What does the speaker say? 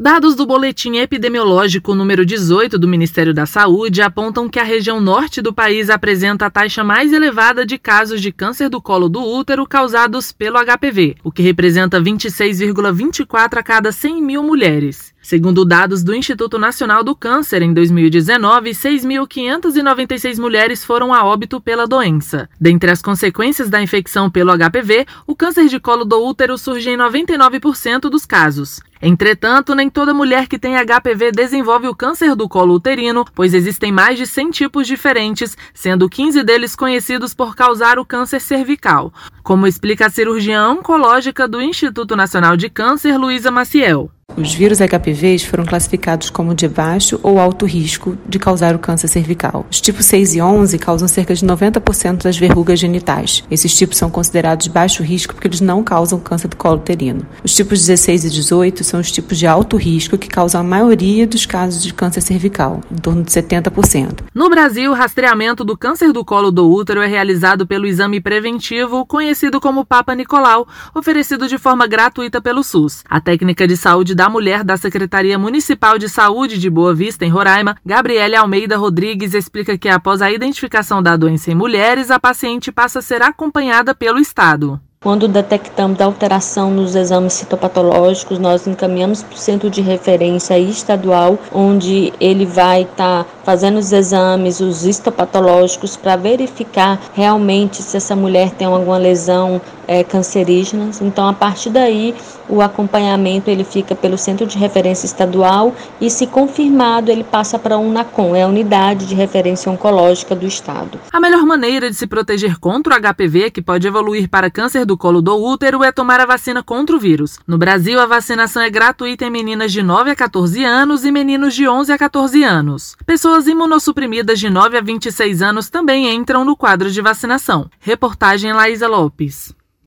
Dados do Boletim Epidemiológico número 18 do Ministério da Saúde apontam que a região norte do país apresenta a taxa mais elevada de casos de câncer do colo do útero causados pelo HPV, o que representa 26,24 a cada 100 mil mulheres. Segundo dados do Instituto Nacional do Câncer, em 2019, 6.596 mulheres foram a óbito pela doença. Dentre as consequências da infecção pelo HPV, o câncer de colo do útero surge em 99% dos casos. Entretanto, nem toda mulher que tem HPV desenvolve o câncer do colo uterino, pois existem mais de 100 tipos diferentes, sendo 15 deles conhecidos por causar o câncer cervical, como explica a cirurgiã oncológica do Instituto Nacional de Câncer, Luísa Maciel. Os vírus HPVs foram classificados como de baixo ou alto risco de causar o câncer cervical. Os tipos 6 e 11 causam cerca de 90% das verrugas genitais. Esses tipos são considerados de baixo risco porque eles não causam câncer do colo uterino. Os tipos 16 e 18 são os tipos de alto risco que causam a maioria dos casos de câncer cervical, em torno de 70%. No Brasil, o rastreamento do câncer do colo do útero é realizado pelo exame preventivo, conhecido como Papa Nicolau, oferecido de forma gratuita pelo SUS. A técnica de saúde da Mulher da Secretaria Municipal de Saúde de Boa Vista, em Roraima, Gabriele Almeida Rodrigues, explica que após a identificação da doença em mulheres, a paciente passa a ser acompanhada pelo Estado. Quando detectamos alteração nos exames citopatológicos, nós encaminhamos para o centro de referência estadual, onde ele vai estar tá fazendo os exames, os histopatológicos, para verificar realmente se essa mulher tem alguma lesão é, cancerígena. Então, a partir daí, o acompanhamento ele fica pelo centro de referência estadual e, se confirmado, ele passa para a UNACOM, é a unidade de referência oncológica do estado. A melhor maneira de se proteger contra o HPV, que pode evoluir para câncer do colo do útero é tomar a vacina contra o vírus. No Brasil, a vacinação é gratuita em meninas de 9 a 14 anos e meninos de 11 a 14 anos. Pessoas imunossuprimidas de 9 a 26 anos também entram no quadro de vacinação. Reportagem Laísa Lopes.